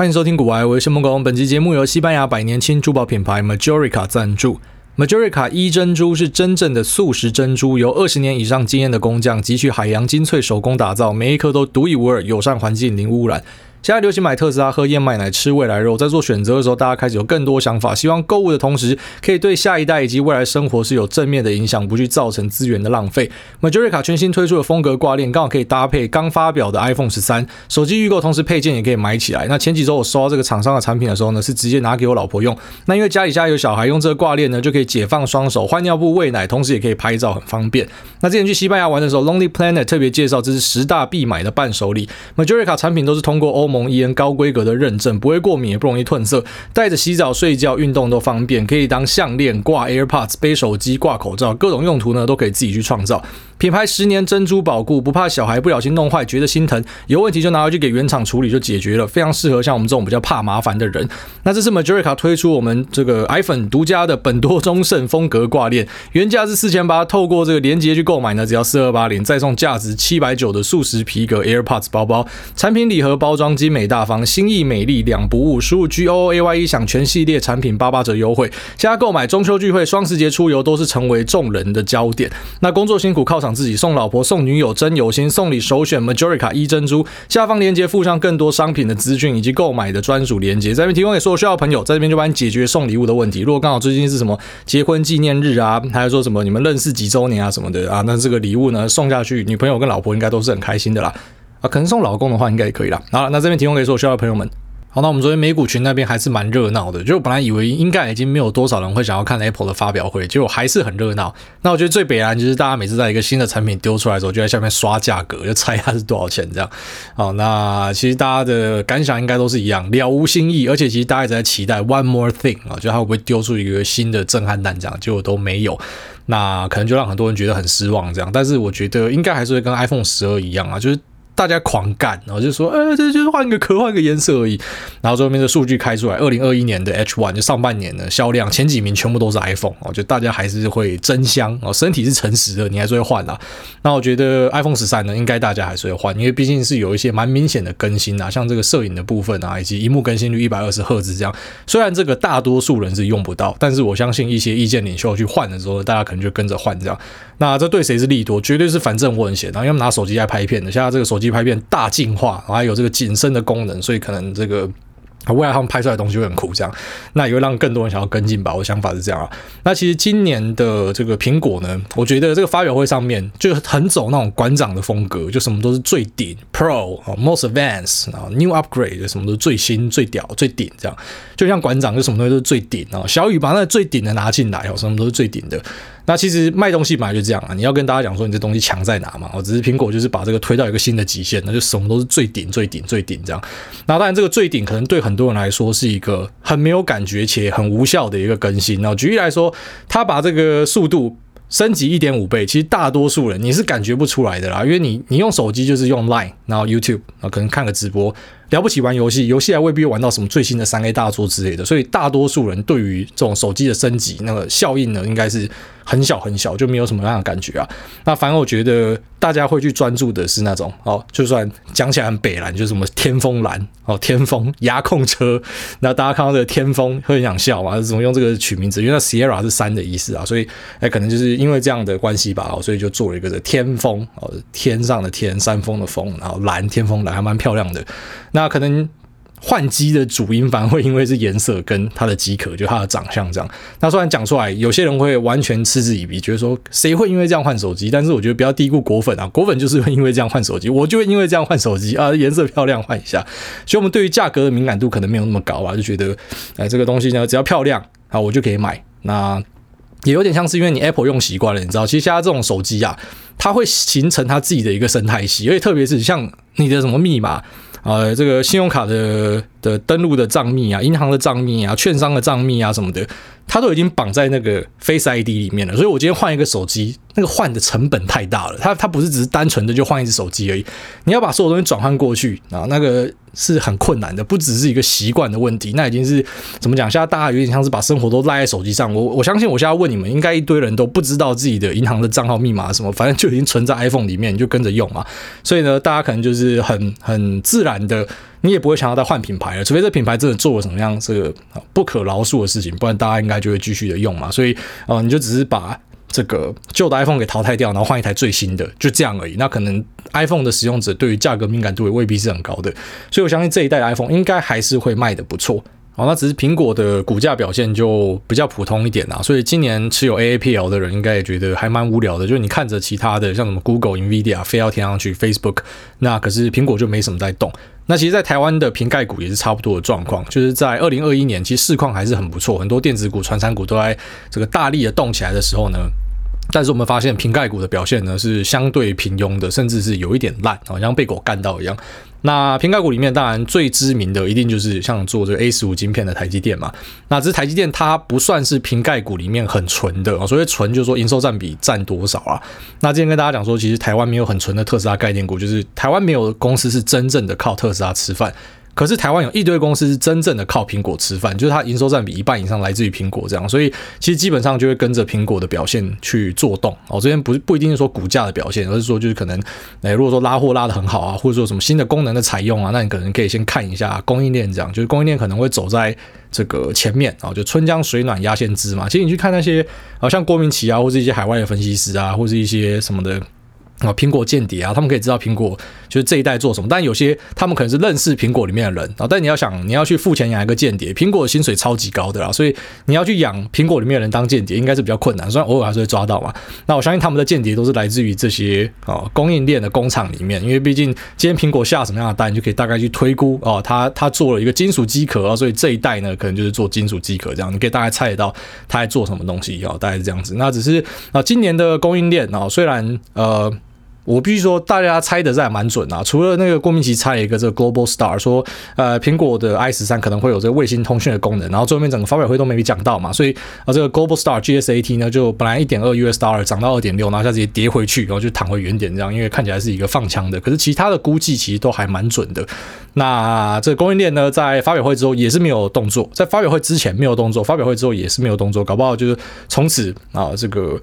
欢迎收听古玩，我是孟工。本期节目由西班牙百年轻珠宝品牌 Majorica 赞助。Majorica 一珍珠是真正的素食珍珠，由二十年以上经验的工匠汲取海洋精粹手工打造，每一颗都独一无二，友善环境，零污染。现在流行买特斯拉、喝燕麦奶、吃未来肉，在做选择的时候，大家开始有更多想法，希望购物的同时，可以对下一代以及未来生活是有正面的影响，不去造成资源的浪费。Majorica 全新推出的风格挂链，刚好可以搭配刚发表的 iPhone 十三手机预购，同时配件也可以买起来。那前几周我收到这个厂商的产品的时候呢，是直接拿给我老婆用。那因为家里家有小孩，用这个挂链呢，就可以解放双手换尿布、喂奶，同时也可以拍照，很方便。那之前去西班牙玩的时候，Lonely Planet 特别介绍，这是十大必买的伴手礼。Majorica 产品都是通过欧蒙伊恩高规格的认证，不会过敏，也不容易褪色，带着洗澡、睡觉、运动都方便，可以当项链、挂 AirPods、背手机、挂口罩，各种用途呢都可以自己去创造。品牌十年珍珠保固，不怕小孩不小心弄坏，觉得心疼，有问题就拿回去给原厂处理就解决了，非常适合像我们这种比较怕麻烦的人。那这是 Majorica 推出我们这个 iPhone 独家的本多终胜风格挂链，原价是四千八，透过这个链接去购买呢，只要四二八零，再送价值七百九的素食皮革 AirPods 包包，产品礼盒包装精美大方。心意美丽两不误，输入 G O O A Y E 享全系列产品八八折优惠。现在购买中秋聚会、双十节出游都是成为众人的焦点。那工作辛苦犒赏自己，送老婆、送女友真有心。送礼首选 Majorica 一珍珠。下方链接附上更多商品的资讯以及购买的专属链接，在这边提供给所有需要的朋友，在这边就帮你解决送礼物的问题。如果刚好最近是什么结婚纪念日啊，还是说什么你们认识几周年啊什么的啊，那这个礼物呢送下去，女朋友跟老婆应该都是很开心的啦。啊，可能送老公的话应该也可以啦。好了，那这边提供给所有需要的朋友们。好，那我们昨天美股群那边还是蛮热闹的，就本来以为应该已经没有多少人会想要看 Apple 的发表会，结果还是很热闹。那我觉得最北烂就是大家每次在一个新的产品丢出来的时候，就在下面刷价格，就猜它是多少钱这样。好，那其实大家的感想应该都是一样，了无新意，而且其实大家一直在期待 One More Thing 啊，就它会不会丢出一个新的震撼弹这样，结果都没有。那可能就让很多人觉得很失望这样。但是我觉得应该还是会跟 iPhone 十二一样啊，就是。大家狂干，然后就说，呃，这就是换个壳，换个颜色而已。然后最后面的数据开出来，二零二一年的 H1 就上半年的销量前几名全部都是 iPhone，我觉得大家还是会争相哦，身体是诚实的，你还是会换啊。那我觉得 iPhone 十三呢，应该大家还是会换，因为毕竟是有一些蛮明显的更新啊，像这个摄影的部分啊，以及荧幕更新率一百二十赫兹这样。虽然这个大多数人是用不到，但是我相信一些意见领袖去换的时候，大家可能就跟着换这样。那这对谁是利多？绝对是反正我很闲，然后要么拿手机来拍片的，像这个手机。拍片大进化，然后有这个景深的功能，所以可能这个未来他们拍出来的东西会很酷，这样，那也会让更多人想要跟进吧。我想法是这样啊。那其实今年的这个苹果呢，我觉得这个发表会上面就很走那种馆长的风格，就什么都是最顶 Pro Most Advanced 啊，New Upgrade 什么都是最新最屌最顶这样，就像馆长就什么东西都是最顶啊。小雨把那最顶的拿进来哦，什么都是最顶的。那其实卖东西本来就这样啊，你要跟大家讲说你这东西强在哪嘛？哦，只是苹果就是把这个推到一个新的极限，那就什么都是最顶、最顶、最顶这样。那当然，这个最顶可能对很多人来说是一个很没有感觉且很无效的一个更新。那举例来说，它把这个速度升级一点五倍，其实大多数人你是感觉不出来的啦，因为你你用手机就是用 Line，然后 YouTube，然后可能看个直播。了不起玩游戏，游戏还未必玩到什么最新的三 A 大作之类的，所以大多数人对于这种手机的升级那个效应呢，应该是很小很小，就没有什么样的感觉啊。那反而我觉得大家会去专注的是那种哦，就算讲起来很北蓝，就是什么天风蓝哦，天风牙控车，那大家看到这个天风会很想笑嘛？怎么用这个取名字？因为那 Sierra 是山的意思啊，所以哎，可能就是因为这样的关系吧，哦，所以就做了一个这天风哦，天上的天，山峰的峰，然后蓝天风蓝还蛮漂亮的。那可能换机的主因反而会因为是颜色跟它的机壳，就它的长相这样。那虽然讲出来，有些人会完全嗤之以鼻，觉得说谁会因为这样换手机？但是我觉得不要低估果粉啊，果粉就是会因为这样换手机，我就会因为这样换手机啊，颜色漂亮换一下。所以我们对于价格的敏感度可能没有那么高啊，就觉得哎，这个东西呢，只要漂亮啊，我就可以买。那也有点像是因为你 Apple 用习惯了，你知道，其实现在这种手机啊，它会形成它自己的一个生态系，而且特别是像你的什么密码。呃，这个信用卡的的登录的账密啊，银行的账密啊，券商的账密啊什么的，它都已经绑在那个 Face ID 里面了。所以我今天换一个手机，那个换的成本太大了。它它不是只是单纯的就换一只手机而已，你要把所有东西转换过去啊，那个。是很困难的，不只是一个习惯的问题，那已经是怎么讲？现在大家有点像是把生活都赖在手机上。我我相信，我现在问你们，应该一堆人都不知道自己的银行的账号密码什么，反正就已经存在 iPhone 里面，你就跟着用嘛。所以呢，大家可能就是很很自然的你也不会想要再换品牌了，除非这品牌真的做了什么样这个不可饶恕的事情，不然大家应该就会继续的用嘛。所以，呃，你就只是把这个旧的 iPhone 给淘汰掉，然后换一台最新的，就这样而已。那可能 iPhone 的使用者对于价格敏感度也未必是很高的，所以我相信这一代的 iPhone 应该还是会卖的不错。哦，那只是苹果的股价表现就比较普通一点啦，所以今年持有 AAPL 的人应该也觉得还蛮无聊的。就是你看着其他的像什么 Google、Nvidia 非要填上去，Facebook，那可是苹果就没什么在动。那其实，在台湾的苹概股也是差不多的状况，就是在二零二一年，其实市况还是很不错，很多电子股、传产股都在这个大力的动起来的时候呢。但是我们发现瓶盖股的表现呢是相对平庸的，甚至是有一点烂，好像被狗干到一样。那瓶盖股里面当然最知名的一定就是像做这个 A 十五晶片的台积电嘛。那这台积电它不算是瓶盖股里面很纯的啊，所谓纯就是说营收占比占多少啊？那今天跟大家讲说，其实台湾没有很纯的特斯拉概念股，就是台湾没有公司是真正的靠特斯拉吃饭。可是台湾有一堆公司是真正的靠苹果吃饭，就是它营收占比一半以上来自于苹果这样，所以其实基本上就会跟着苹果的表现去做动。哦，这边不是不一定是说股价的表现，而是说就是可能，诶，如果说拉货拉得很好啊，或者说什么新的功能的采用啊，那你可能可以先看一下供应链这样，就是供应链可能会走在这个前面啊，就春江水暖鸭先知嘛。其实你去看那些啊，像郭明奇啊，或者一些海外的分析师啊，或者一些什么的。啊，苹果间谍啊，他们可以知道苹果就是这一代做什么，但有些他们可能是认识苹果里面的人啊。但你要想，你要去付钱养一个间谍，苹果的薪水超级高的啦，所以你要去养苹果里面的人当间谍，应该是比较困难。虽然偶尔还是会抓到嘛。那我相信他们的间谍都是来自于这些啊供应链的工厂里面，因为毕竟今天苹果下什么样的单，你就可以大概去推估哦，他他做了一个金属机壳啊，所以这一代呢可能就是做金属机壳这样，你可以大概猜得到他在做什么东西啊，大概是这样子。那只是啊，今年的供应链啊，虽然呃。我必须说，大家猜的是还蛮准啊。除了那个郭明奇猜一个这个 Global Star 说，呃，苹果的 i 十三可能会有这个卫星通讯的功能，然后最后面整个发表会都没讲到嘛，所以啊，这个 Global Star GSAT 呢，就本来一点二 US Dollar 涨到二点六，然后下直接跌回去，然后就躺回原点这样，因为看起来是一个放枪的。可是其他的估计其实都还蛮准的。那这个供应链呢，在发表会之后也是没有动作，在发表会之前没有动作，发表会之后也是没有动作，搞不好就是从此啊这个。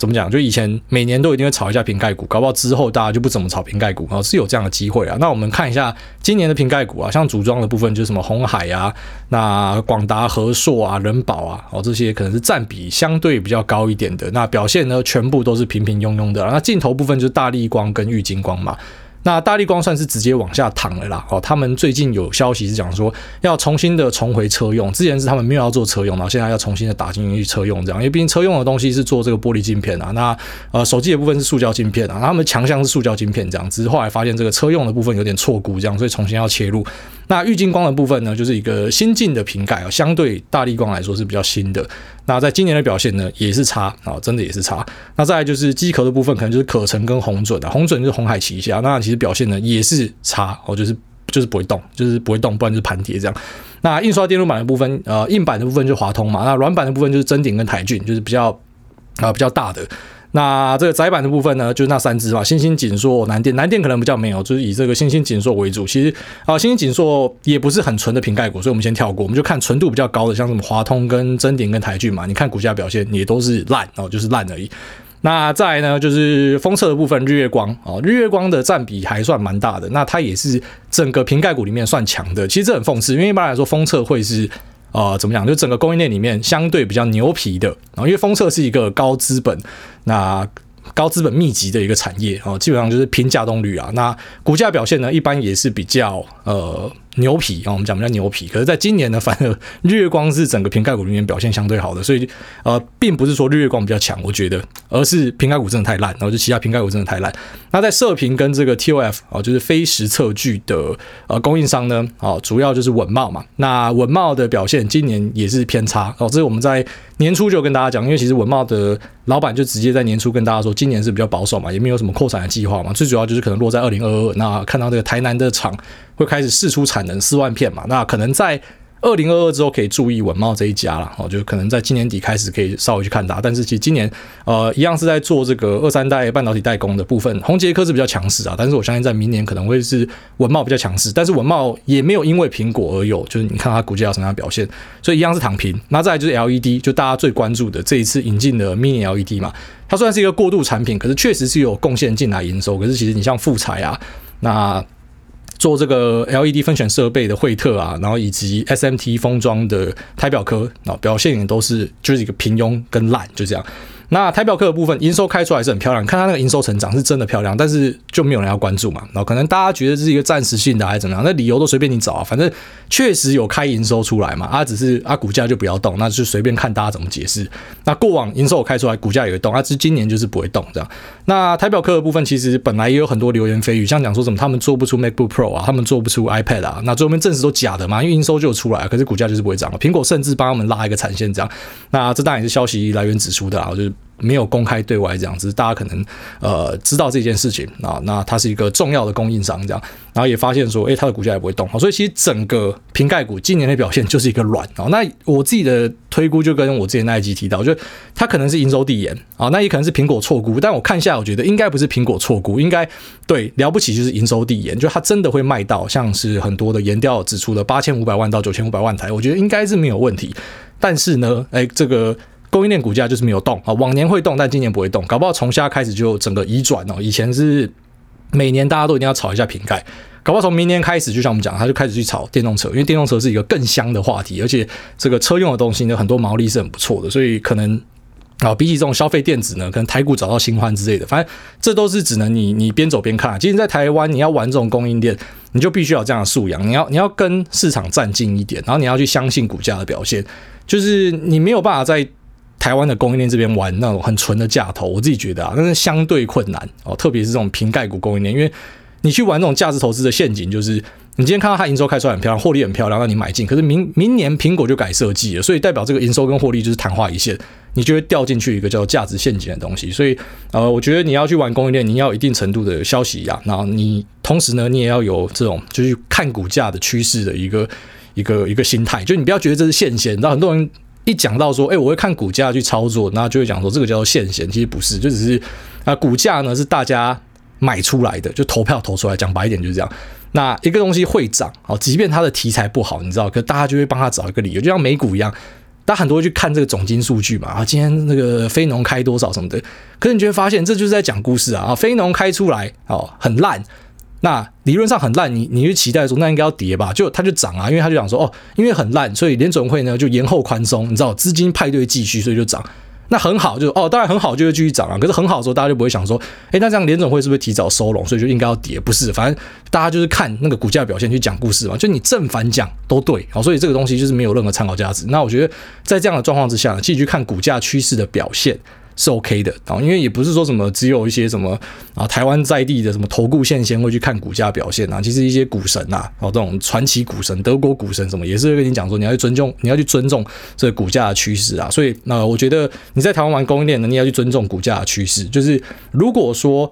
怎么讲？就以前每年都一定会炒一下瓶盖股，搞不好之后大家就不怎么炒瓶盖股啊，是有这样的机会啊。那我们看一下今年的瓶盖股啊，像组装的部分就是什么红海啊、那广达、和硕啊、人保啊，哦这些可能是占比相对比较高一点的。那表现呢，全部都是平平庸庸的。那镜头部分就是大力光跟玉金光嘛。那大力光算是直接往下躺了啦，哦，他们最近有消息是讲说要重新的重回车用，之前是他们没有要做车用，然后现在要重新的打进去车用这样，因为毕竟车用的东西是做这个玻璃镜片啊，那呃手机的部分是塑胶镜片啊，他们强项是塑胶镜片这样，只是后来发现这个车用的部分有点错估这样，所以重新要切入。那玉晶光的部分呢，就是一个新进的瓶盖啊，相对大力光来说是比较新的。那在今年的表现呢，也是差啊，真的也是差。那再就是机壳的部分，可能就是可成跟红准啊，红准就是红海旗下，那其实表现呢也是差哦，就是就是不会动，就是不会动，不然就是盘跌这样。那印刷电路板的部分，呃，硬板的部分就是华通嘛，那软板的部分就是臻鼎跟台俊，就是比较啊比较大的。那这个窄板的部分呢，就是那三只嘛，欣兴、锦硕、南电，南电可能比较没有，就是以这个欣兴、锦硕为主。其实啊，欣兴、锦硕也不是很纯的瓶盖股，所以我们先跳过，我们就看纯度比较高的，像什么华通跟臻鼎跟台俊嘛。你看股价表现也都是烂哦，就是烂而已。那再来呢，就是封测的部分，日月光哦，日月光的占比还算蛮大的，那它也是整个瓶盖股里面算强的。其实这很讽刺，因为一般来说封测会是。呃，怎么讲？就整个供应链里面相对比较牛皮的，然后因为封测是一个高资本，那。高资本密集的一个产业哦，基本上就是拼价动率啊。那股价表现呢，一般也是比较呃牛皮啊。我们讲比较牛皮，可是在今年呢，反而日月光是整个瓶盖股里面表现相对好的，所以呃，并不是说日月光比较强，我觉得，而是瓶盖股真的太烂，然后就其他瓶盖股真的太烂。那在射频跟这个 TOF 啊，就是非实测距的呃供应商呢，啊，主要就是稳茂嘛。那稳茂的表现今年也是偏差哦，这是我们在年初就跟大家讲，因为其实稳茂的。老板就直接在年初跟大家说，今年是比较保守嘛，也没有什么扩产的计划嘛，最主要就是可能落在二零二二。那看到这个台南的厂会开始试出产能四万片嘛，那可能在。二零二二之后可以注意文茂这一家了，哦，就可能在今年底开始可以稍微去看它。但是其实今年，呃，一样是在做这个二三代半导体代工的部分，宏捷科是比较强势啊。但是我相信在明年可能会是文茂比较强势，但是文茂也没有因为苹果而有，就是你看它股价有什么样的表现，所以一样是躺平。那再来就是 LED，就大家最关注的这一次引进的 Mini LED 嘛，它虽然是一个过渡产品，可是确实是有贡献进来营收。可是其实你像富采啊，那。做这个 LED 分选设备的惠特啊，然后以及 SMT 封装的台表科啊，表现也都是就是一个平庸跟烂，就这样。那台表科的部分营收开出来是很漂亮，看它那个营收成长是真的漂亮，但是就没有人要关注嘛。然后可能大家觉得这是一个暂时性的还是怎么样？那理由都随便你找啊，反正确实有开营收出来嘛。啊，只是啊股价就不要动，那就随便看大家怎么解释。那过往营收开出来，股价也会动，啊，只是今年就是不会动这样。那台表科的部分其实本来也有很多流言蜚语，像讲说什么他们做不出 MacBook Pro 啊，他们做不出 iPad 啊，那最后面证实都假的嘛，因为营收就有出来，可是股价就是不会涨了。苹果甚至帮他们拉一个产线这样，那这当然也是消息来源指出的啊，就是。没有公开对外这样子，大家可能呃知道这件事情啊，那它是一个重要的供应商这样，然后也发现说，诶，它的股价也不会动，好，所以其实整个瓶盖股今年的表现就是一个软啊。那我自己的推估就跟我之前那一集提到，就它可能是营收递延啊，那也可能是苹果错估，但我看下来，我觉得应该不是苹果错估，应该对了不起就是营收递延，就它真的会卖到像是很多的研调指出的八千五百万到九千五百万台，我觉得应该是没有问题。但是呢，诶，这个。供应链股价就是没有动啊，往年会动，但今年不会动，搞不好从现在开始就整个移转哦。以前是每年大家都一定要炒一下瓶盖，搞不好从明年开始，就像我们讲，他就开始去炒电动车，因为电动车是一个更香的话题，而且这个车用的东西呢，很多毛利是很不错的，所以可能啊，比起这种消费电子呢，可能台股找到新欢之类的，反正这都是只能你你边走边看。其实，在台湾你要玩这种供应链，你就必须要这样的素养，你要你要跟市场站近一点，然后你要去相信股价的表现，就是你没有办法在。台湾的供应链这边玩那种很纯的价投，我自己觉得啊，那是相对困难哦，特别是这种瓶盖股供应链，因为你去玩这种价值投资的陷阱，就是你今天看到它营收开出来很漂亮，获利很漂亮，那你买进，可是明明年苹果就改设计了，所以代表这个营收跟获利就是昙花一现，你就会掉进去一个叫价值陷阱的东西。所以呃，我觉得你要去玩供应链，你要有一定程度的消息呀，然后你同时呢，你也要有这种就是看股价的趋势的一个一个一个心态，就你不要觉得这是现钱，你知道很多人。一讲到说，哎、我会看股价去操作，那就会讲说这个叫做现钱，其实不是，就只是啊，股价呢是大家买出来的，就投票投出来，讲白一点就是这样。那一个东西会涨，哦，即便它的题材不好，你知道，可大家就会帮他找一个理由，就像美股一样，大家很多会去看这个总金数据嘛，啊，今天那个非农开多少什么的，可是你就会发现这就是在讲故事啊，啊，非农开出来哦，很烂。那理论上很烂，你你就期待说那应该要跌吧？就它就涨啊，因为他就讲说哦，因为很烂，所以联准会呢就延后宽松，你知道资金派对继续，所以就涨。那很好，就哦，当然很好，就会继续涨啊。可是很好的时候，大家就不会想说，哎，那这样联总会是不是提早收拢，所以就应该要跌？不是，反正大家就是看那个股价表现去讲故事嘛。就你正反讲都对，好，所以这个东西就是没有任何参考价值。那我觉得在这样的状况之下呢，继续看股价趋势的表现。是 OK 的啊，因为也不是说什么只有一些什么啊台湾在地的什么投顾现先会去看股价表现啊，其实一些股神呐，哦这种传奇股神、德国股神什么，也是跟你讲说，你要去尊重，你要去尊重这个股价的趋势啊。所以那我觉得你在台湾玩供应链呢，你要去尊重股价的趋势。就是如果说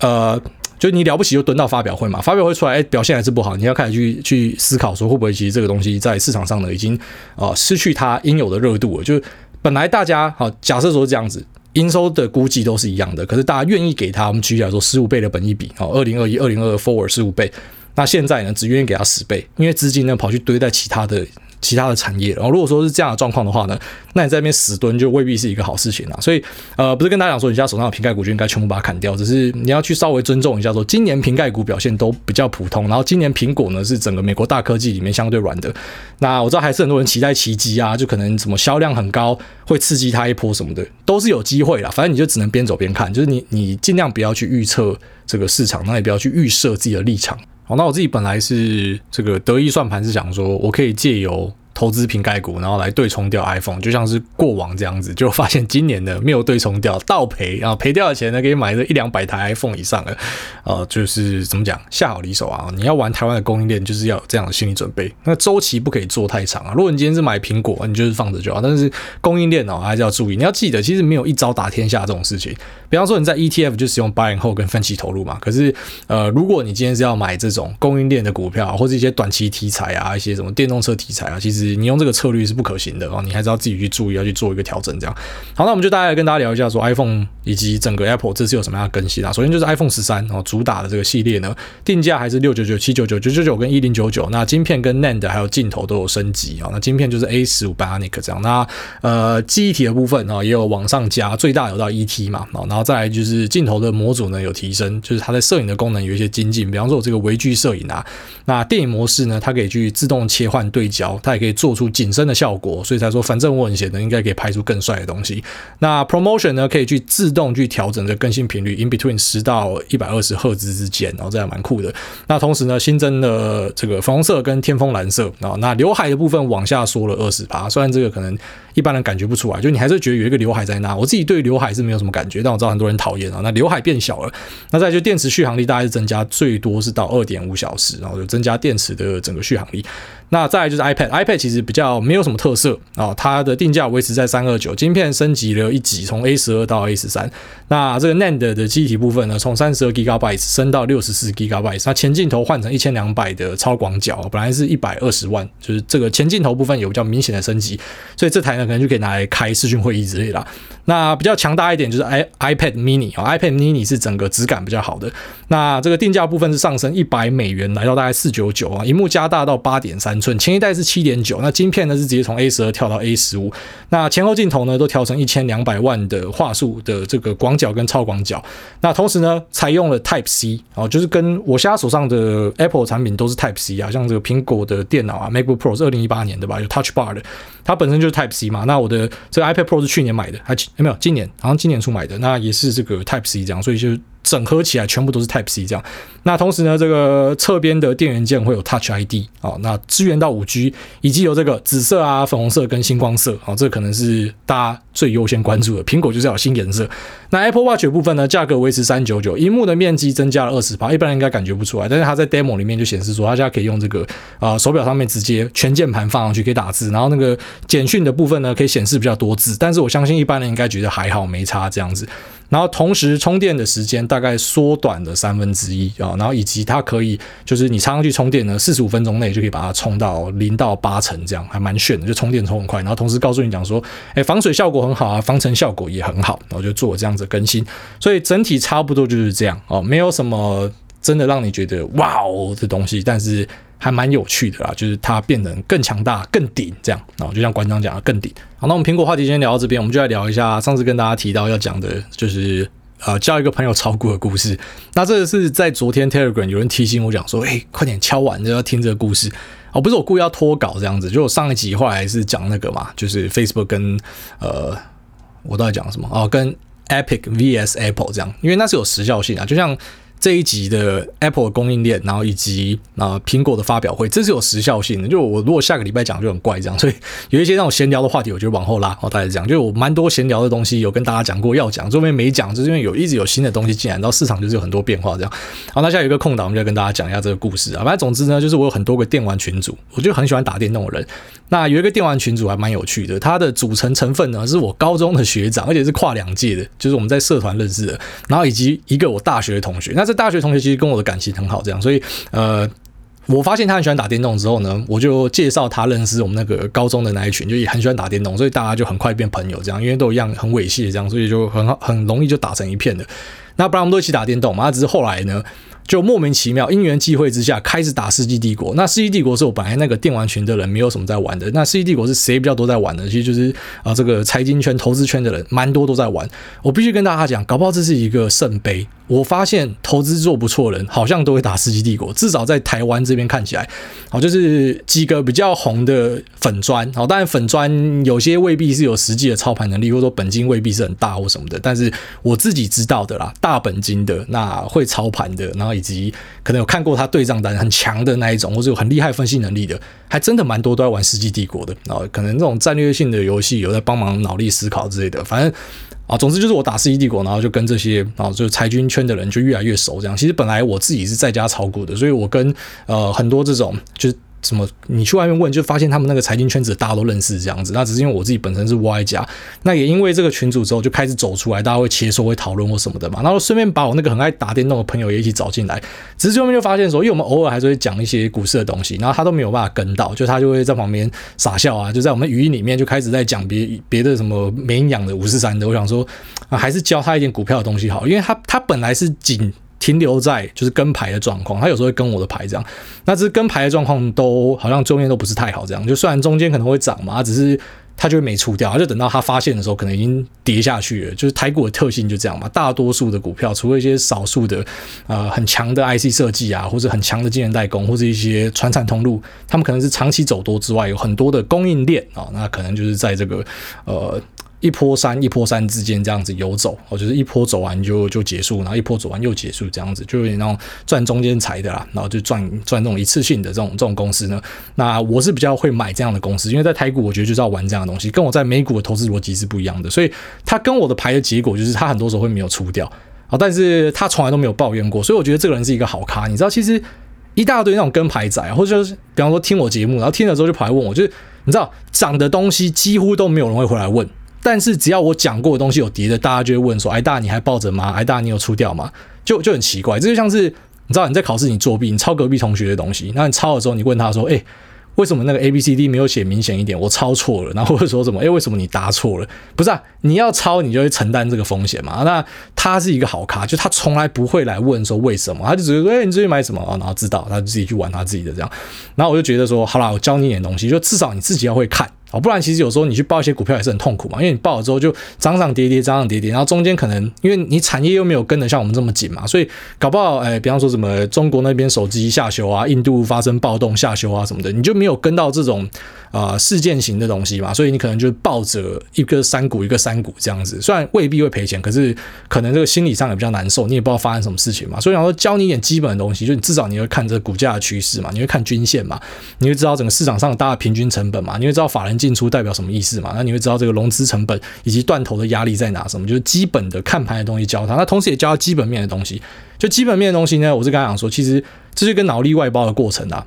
呃，就你了不起就蹲到发表会嘛，发表会出来，哎，表现还是不好，你要开始去去思考说会不会其实这个东西在市场上呢已经啊失去它应有的热度了。就本来大家好，假设说这样子。营收的估计都是一样的，可是大家愿意给他，我们举例来说，十五倍的本益比，好，二零二一、二零二二 forward 十五倍，那现在呢，只愿意给他十倍，因为资金呢跑去堆在其他的。其他的产业，然后如果说是这样的状况的话呢，那你在那边死蹲就未必是一个好事情啊。所以，呃，不是跟大家讲说，你家手上的瓶盖股就应该全部把它砍掉，只是你要去稍微尊重一下，说今年瓶盖股表现都比较普通，然后今年苹果呢是整个美国大科技里面相对软的。那我知道还是很多人期待奇迹啊，就可能什么销量很高，会刺激它一波什么的，都是有机会啦。反正你就只能边走边看，就是你你尽量不要去预测这个市场，那也不要去预设自己的立场。好，那我自己本来是这个得意算盘是想说我可以借由。投资瓶盖股，然后来对冲掉 iPhone，就像是过往这样子，就发现今年呢没有对冲掉，倒赔，然后赔掉的钱呢可以买这一两百台 iPhone 以上的，呃，就是怎么讲，下好离手啊！你要玩台湾的供应链，就是要有这样的心理准备。那周期不可以做太长啊。如果你今天是买苹果，你就是放着就好。但是供应链哦，还是要注意。你要记得，其实没有一招打天下这种事情。比方说你在 ETF 就使用 buy and hold 跟分期投入嘛。可是呃，如果你今天是要买这种供应链的股票，或者一些短期题材啊，一些什么电动车题材啊，其实你用这个策略是不可行的哦，你还是要自己去注意，要去做一个调整。这样好，那我们就大概跟大家聊一下，说 iPhone 以及整个 Apple 这次有什么样的更新啊？首先就是 iPhone 十三哦，主打的这个系列呢，定价还是六九九、七九九、九九九跟一零九九。那晶片跟 NAND 还有镜头都有升级啊。那晶片就是 A 15 Bionic 这样。那呃，记忆体的部分啊，也有往上加，最大有到一 T 嘛。然后再来就是镜头的模组呢有提升，就是它在摄影的功能有一些精进，比方说我这个微距摄影啊，那电影模式呢，它可以去自动切换对焦，它也可以做出景深的效果，所以才说反正我很闲的，应该可以拍出更帅的东西。那 ProMotion 呢，可以去自动去调整这更新频率，in between 十到一百二十赫兹之间，然后这还蛮酷的。那同时呢，新增了这个粉红色跟天枫蓝色啊，那刘海的部分往下缩了二十趴，虽然这个可能。一般人感觉不出来，就你还是觉得有一个刘海在那。我自己对刘海是没有什么感觉，但我知道很多人讨厌啊。那刘海变小了，那再就电池续航力大概是增加最多是到二点五小时，然后就增加电池的整个续航力。那再来就是 iPad，iPad 其实比较没有什么特色啊，它的定价维持在三二九，晶片升级了一级，从 A 十二到 A 十三。那这个 NAND 的机体部分呢，从三十二 Gigabyte 升到六十四 Gigabyte。那前镜头换成一千两百的超广角，本来是一百二十万，就是这个前镜头部分有比较明显的升级，所以这台呢可能就可以拿来开视讯会议之类的。那比较强大一点就是 i iPad Mini 啊，iPad Mini 是整个质感比较好的。那这个定价部分是上升一百美元，来到大概四九九啊，萤幕加大到八点三。寸前一代是七点九，那晶片呢是直接从 A 十二跳到 A 十五，那前后镜头呢都调成一千两百万的画素的这个广角跟超广角，那同时呢采用了 Type C 哦，就是跟我现在手上的 Apple 产品都是 Type C 啊，像这个苹果的电脑啊 MacBook Pro 是二零一八年的吧，有 Touch Bar 的，它本身就是 Type C 嘛，那我的这个 iPad Pro 是去年买的，还没有今年，好像今年初买的，那也是这个 Type C 这样，所以就。整合起来全部都是 Type C 这样，那同时呢，这个侧边的电源键会有 Touch ID 啊，那支援到五 G，以及有这个紫色啊、粉红色跟星光色啊，这可能是大家最优先关注的。苹果就是要有新颜色。那 Apple Watch 的部分呢，价格维持三九九，萤幕的面积增加了二十八，一般人应该感觉不出来，但是它在 Demo 里面就显示说，它现在可以用这个啊手表上面直接全键盘放上去可以打字，然后那个简讯的部分呢可以显示比较多字，但是我相信一般人应该觉得还好，没差这样子。然后同时充电的时间大概缩短了三分之一啊，然后以及它可以就是你插上去充电呢，四十五分钟内就可以把它充到零到八成这样，还蛮炫的，就充电充很快。然后同时告诉你讲说，哎，防水效果很好啊，防尘效果也很好，然后就做这样子更新。所以整体差不多就是这样哦，没有什么真的让你觉得哇哦的东西，但是。还蛮有趣的啦，就是它变得更强大、更顶这样，然后就像馆长讲的更顶。好，那我们苹果话题先聊到这边，我们就来聊一下上次跟大家提到要讲的，就是呃教一个朋友炒股的故事。那这个是在昨天 Telegram 有人提醒我讲说，哎，快点敲完就要听这个故事。哦，不是我故意要拖稿这样子，就我上一集后来是讲那个嘛，就是 Facebook 跟呃我到底讲什么哦，跟 Epic vs Apple 这样，因为那是有时效性啊，就像。这一集的 Apple 的供应链，然后以及啊苹果的发表会，这是有时效性的。就我如果下个礼拜讲就很怪这样，所以有一些那种闲聊的话题，我就往后拉。哦，大概是这样，就我蛮多闲聊的东西有跟大家讲过要讲，这边没讲，就是因为有一直有新的东西进来，然后市场就是有很多变化这样。好，那现在有一个空档，我们就跟大家讲一下这个故事啊。反正总之呢，就是我有很多个电玩群组，我就很喜欢打电动的人。那有一个电玩群组还蛮有趣的，它的组成成分呢是我高中的学长，而且是跨两届的，就是我们在社团认识的，然后以及一个我大学的同学。那这大学同学其实跟我的感情很好，这样，所以呃，我发现他很喜欢打电动之后呢，我就介绍他认识我们那个高中的那一群，就也很喜欢打电动，所以大家就很快变朋友，这样，因为都一样很猥亵，这样，所以就很好，很容易就打成一片的。那不然我们都一起打电动嘛，只是后来呢，就莫名其妙因缘际会之下开始打《世纪帝国》。那《世纪帝国》是我本来那个电玩群的人没有什么在玩的。那《世纪帝国》是谁比较多在玩的？其实就是啊，这个财经圈、投资圈的人蛮多都在玩。我必须跟大家讲，搞不好这是一个圣杯。我发现投资做不错的人，好像都会打《世纪帝国》，至少在台湾这边看起来，好就是几个比较红的粉砖。好，当然粉砖有些未必是有实际的操盘能力，或者说本金未必是很大或什么的。但是我自己知道的啦，大本金的那会操盘的，然后以及可能有看过他对账单很强的那一种，或者有很厉害分析能力的，还真的蛮多都在玩《世纪帝国》的。啊可能这种战略性的游戏有在帮忙脑力思考之类的，反正。啊，总之就是我打世纪帝国，然后就跟这些啊，就是财军圈的人就越来越熟。这样，其实本来我自己是在家炒股的，所以我跟呃很多这种就是。什么？你去外面问，就发现他们那个财经圈子大家都认识这样子。那只是因为我自己本身是 Y 加，那也因为这个群组之后就开始走出来，大家会切磋会讨论或什么的嘛。然后顺便把我那个很爱打电动的朋友也一起找进来。只是后面就发现说，因为我们偶尔还是会讲一些股市的东西，然后他都没有办法跟到，就他就会在旁边傻笑啊，就在我们语音里面就开始在讲别别的什么没营养的五四三的。我想说啊，还是教他一点股票的东西好，因为他他本来是仅。停留在就是跟牌的状况，他有时候会跟我的牌这样，那只是跟牌的状况都好像中间都不是太好这样，就虽然中间可能会涨嘛，只是。他就会没出掉，他就等到他发现的时候，可能已经跌下去了。就是台股的特性就这样嘛，大多数的股票，除了一些少数的呃很强的 IC 设计啊，或者很强的晶圆代工，或者一些传产通路，他们可能是长期走多之外，有很多的供应链啊，那可能就是在这个呃。一波三一波三之间这样子游走，哦，就是一波走完就就结束，然后一波走完又结束，这样子就有点那种赚中间财的啦，然后就赚赚这种一次性的这种这种公司呢。那我是比较会买这样的公司，因为在台股我觉得就是要玩这样的东西，跟我在美股的投资逻辑是不一样的，所以他跟我的牌的结果就是他很多时候会没有出掉啊，但是他从来都没有抱怨过，所以我觉得这个人是一个好咖。你知道，其实一大堆那种跟牌仔，或者就是比方说听我节目，然后听了之后就跑来问我，就是你知道涨的东西几乎都没有人会回来问。但是只要我讲过的东西有跌的，大家就会问说：“哎大，你还抱着吗？哎大，你有出掉吗？”就就很奇怪，这就像是你知道你在考试你作弊，你抄隔壁同学的东西，那你抄的时候你问他说：“哎。”为什么那个 A B C D 没有写明显一点？我抄错了，然后或者说什么？诶，为什么你答错了？不是啊，你要抄，你就会承担这个风险嘛。那他是一个好咖，就他从来不会来问说为什么，他就只是说，诶，你最近买什么？然后知道，他就自己去玩他自己的这样。然后我就觉得说，好啦，我教你一点东西，就至少你自己要会看哦，不然其实有时候你去报一些股票也是很痛苦嘛，因为你报了之后就涨涨跌跌，涨涨跌跌，然后中间可能因为你产业又没有跟得像我们这么紧嘛，所以搞不好，诶，比方说什么中国那边手机下修啊，印度发生暴动下修啊什么的，你就没有跟到这种。啊、事件型的东西嘛，所以你可能就抱着一个山股一个山股这样子，虽然未必会赔钱，可是可能这个心理上也比较难受，你也不知道发生什么事情嘛。所以然后教你一点基本的东西，就你至少你会看这股价的趋势嘛，你会看均线嘛，你会知道整个市场上大的平均成本嘛，你会知道法人进出代表什么意思嘛，那你会知道这个融资成本以及断头的压力在哪什么，就是基本的看盘的东西教他。那同时也教他基本面的东西，就基本面的东西呢，我是刚才讲说，其实这是一个脑力外包的过程啊。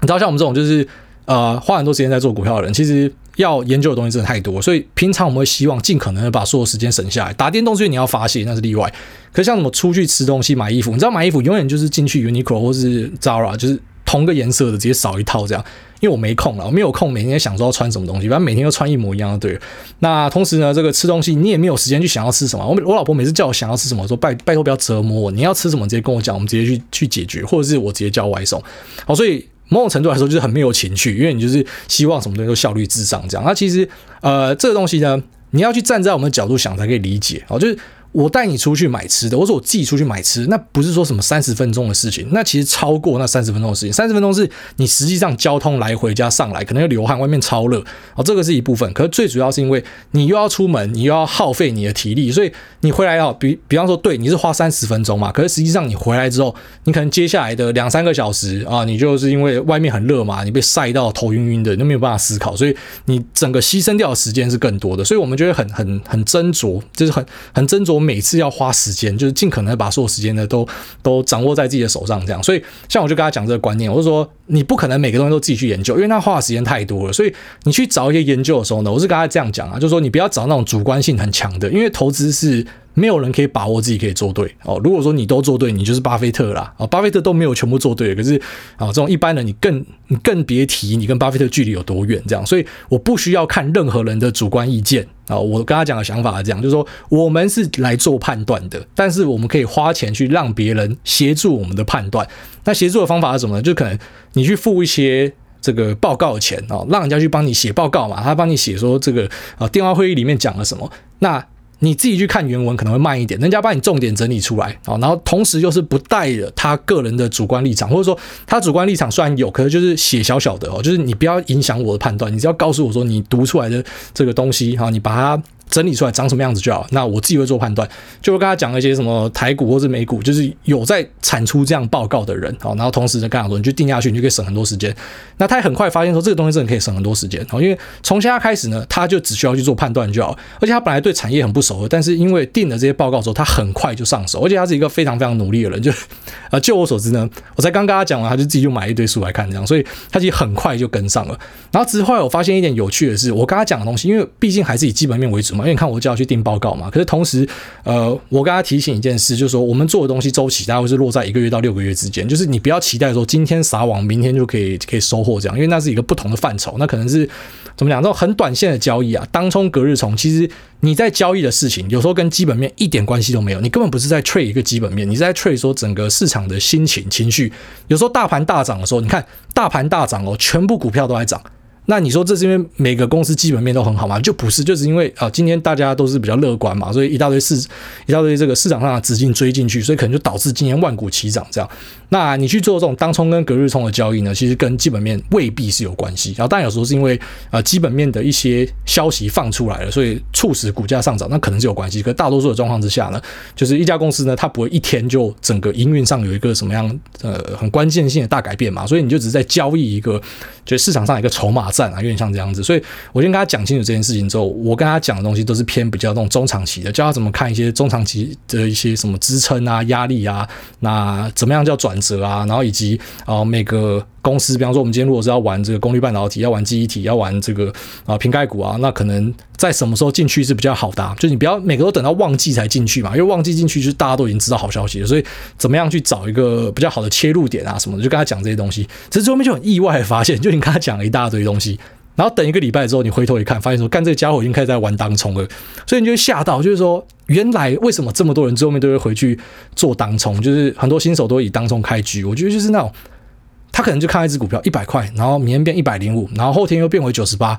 你知道像我们这种就是。呃，花很多时间在做股票的人，其实要研究的东西真的太多，所以平常我们会希望尽可能的把所有时间省下来。打电动是因为你要发泄，那是例外。可是像什么出去吃东西、买衣服，你知道买衣服永远就是进去 Uniqlo 或是 Zara，就是同个颜色的直接扫一套这样。因为我没空了，我没有空每天想说要穿什么东西，反正每天都穿一模一样的。对，那同时呢，这个吃东西你也没有时间去想要吃什么。我我老婆每次叫我想要吃什么，说拜拜托不要折磨我，你要吃什么直接跟我讲，我们直接去去解决，或者是我直接叫外送。好，所以。某种程度来说，就是很没有情趣，因为你就是希望什么东西都效率至上这样。那其实，呃，这个东西呢，你要去站在我们的角度想才可以理解哦，就是。我带你出去买吃的，或者我自己出去买吃，那不是说什么三十分钟的事情，那其实超过那三十分钟的事情。三十分钟是你实际上交通来回加上来，可能要流汗，外面超热哦，这个是一部分。可是最主要是因为你又要出门，你又要耗费你的体力，所以你回来要比比方说，对，你是花三十分钟嘛，可是实际上你回来之后，你可能接下来的两三个小时啊，你就是因为外面很热嘛，你被晒到头晕晕的，你都没有办法思考，所以你整个牺牲掉的时间是更多的。所以我们觉得很很很斟酌，就是很很斟酌。我每次要花时间，就是尽可能把所有时间呢都都掌握在自己的手上，这样。所以，像我就跟他讲这个观念，我就说你不可能每个东西都自己去研究，因为那花的时间太多了。所以，你去找一些研究的时候呢，我是跟他这样讲啊，就是说你不要找那种主观性很强的，因为投资是。没有人可以把握自己可以做对哦。如果说你都做对，你就是巴菲特啦。啊，巴菲特都没有全部做对，可是啊，这种一般人你更你更别提你跟巴菲特距离有多远这样。所以我不需要看任何人的主观意见啊。我跟他讲的想法是这样，就是说我们是来做判断的，但是我们可以花钱去让别人协助我们的判断。那协助的方法是什么呢？就可能你去付一些这个报告的钱哦，让人家去帮你写报告嘛，他帮你写说这个啊电话会议里面讲了什么那。你自己去看原文可能会慢一点，人家把你重点整理出来啊，然后同时又是不带着他个人的主观立场，或者说他主观立场虽然有，可是就是写小小的哦，就是你不要影响我的判断，你只要告诉我说你读出来的这个东西哈，你把它。整理出来长什么样子就好，那我自己会做判断，就会跟他讲一些什么台股或是美股，就是有在产出这样报告的人，好，然后同时呢，跟他说你就定下去，你就可以省很多时间。那他也很快发现说这个东西真的可以省很多时间，好，因为从现在开始呢，他就只需要去做判断就好，而且他本来对产业很不熟，但是因为定了这些报告之后，他很快就上手，而且他是一个非常非常努力的人，就啊，就我所知呢，我才刚跟他讲完，他就自己就买一堆书来看这样，所以他其实很快就跟上了。然后之后我发现一点有趣的是，我跟他讲的东西，因为毕竟还是以基本面为主因为你看我就要去定。报告嘛，可是同时，呃，我跟他提醒一件事，就是说我们做的东西周期大概会是落在一个月到六个月之间，就是你不要期待说今天撒网，明天就可以可以收获这样，因为那是一个不同的范畴，那可能是怎么讲？这种很短线的交易啊，当冲隔日冲，其实你在交易的事情，有时候跟基本面一点关系都没有，你根本不是在 trade 一个基本面，你是在 trade 说整个市场的心情情绪。有时候大盘大涨的时候，你看大盘大涨哦，全部股票都在涨。那你说这是因为每个公司基本面都很好吗？就不是，就是因为啊，今天大家都是比较乐观嘛，所以一大堆市一大堆这个市场上的资金追进去，所以可能就导致今年万股齐涨这样。那你去做这种当冲跟隔日冲的交易呢，其实跟基本面未必是有关系。然后但有时候是因为啊基本面的一些消息放出来了，所以促使股价上涨，那可能是有关系。可大多数的状况之下呢，就是一家公司呢，它不会一天就整个营运上有一个什么样呃很关键性的大改变嘛，所以你就只是在交易一个，就市场上一个筹码战啊，有点像这样子。所以我先跟他讲清楚这件事情之后，我跟他讲的东西都是偏比较那种中长期的，教他怎么看一些中长期的一些什么支撑啊、压力啊，那怎么样叫转折啊，然后以及啊、每个公司，比方说我们今天如果是要玩这个功率半导体，要玩记忆体，要玩这个啊瓶盖股啊，那可能在什么时候进去是比较好的、就你不要每个都等到旺季才进去嘛，因为旺季进去就是大家都已经知道好消息了，所以怎么样去找一个比较好的切入点啊什么的，就跟他讲这些东西。其实后面就很意外的发现，就你跟他讲了一大堆东西。然后等一个礼拜之后，你回头一看，发现说，干这个家伙已经开始在玩当冲了，所以你就会吓到，就是说，原来为什么这么多人最后面都会回去做当冲，就是很多新手都以当冲开局。我觉得就是那种，他可能就看一只股票一百块，然后明天变一百零五，然后后天又变回九十八，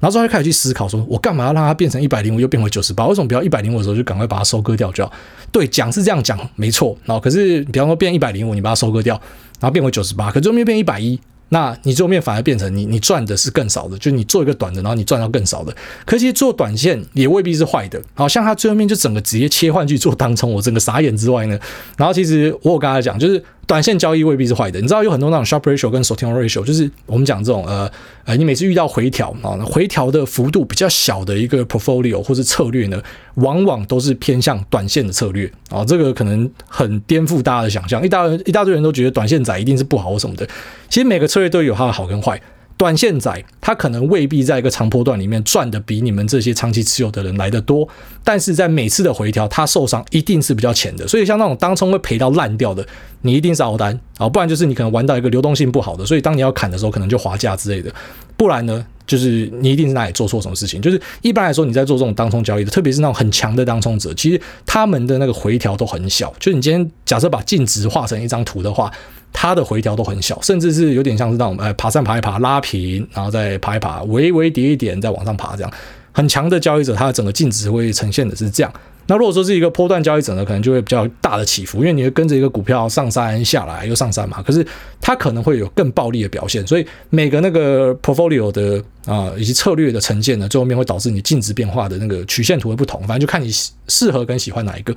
然后之后就开始去思考说，我干嘛要让它变成一百零五又变回九十八？为什么不要一百零五的时候就赶快把它收割掉就好？对，讲是这样讲，没错。然后可是，比方说变一百零五，你把它收割掉，然后变回九十八，可最后面变一百一。那你最后面反而变成你你赚的是更少的，就是你做一个短的，然后你赚到更少的。可其实做短线也未必是坏的。好像他最后面就整个直接切换去做当冲，我整个傻眼之外呢，然后其实我有跟他讲，就是。短线交易未必是坏的，你知道有很多那种 sharp ratio 跟 Sortino ratio，就是我们讲这种呃呃，你每次遇到回调啊，回调的幅度比较小的一个 portfolio 或是策略呢，往往都是偏向短线的策略啊，这个可能很颠覆大家的想象，一大一大堆人都觉得短线仔一定是不好或什么的，其实每个策略都有它的好跟坏。短线仔他可能未必在一个长波段里面赚的比你们这些长期持有的人来得多，但是在每次的回调，他受伤一定是比较浅的。所以像那种当冲会赔到烂掉的，你一定是熬单啊，不然就是你可能玩到一个流动性不好的，所以当你要砍的时候，可能就滑价之类的。不然呢，就是你一定是哪里做错什么事情。就是一般来说，你在做这种当冲交易的，特别是那种很强的当冲者，其实他们的那个回调都很小。就是你今天假设把净值画成一张图的话。它的回调都很小，甚至是有点像是那种呃爬山爬一爬拉平，然后再爬一爬，微微跌一点再往上爬这样。很强的交易者，他的整个净值会呈现的是这样。那如果说是一个波段交易者呢，可能就会比较大的起伏，因为你会跟着一个股票上山下来又上山嘛。可是它可能会有更暴力的表现，所以每个那个 portfolio 的啊、以及策略的呈现呢，最后面会导致你净值变化的那个曲线图会不同。反正就看你适合跟喜欢哪一个。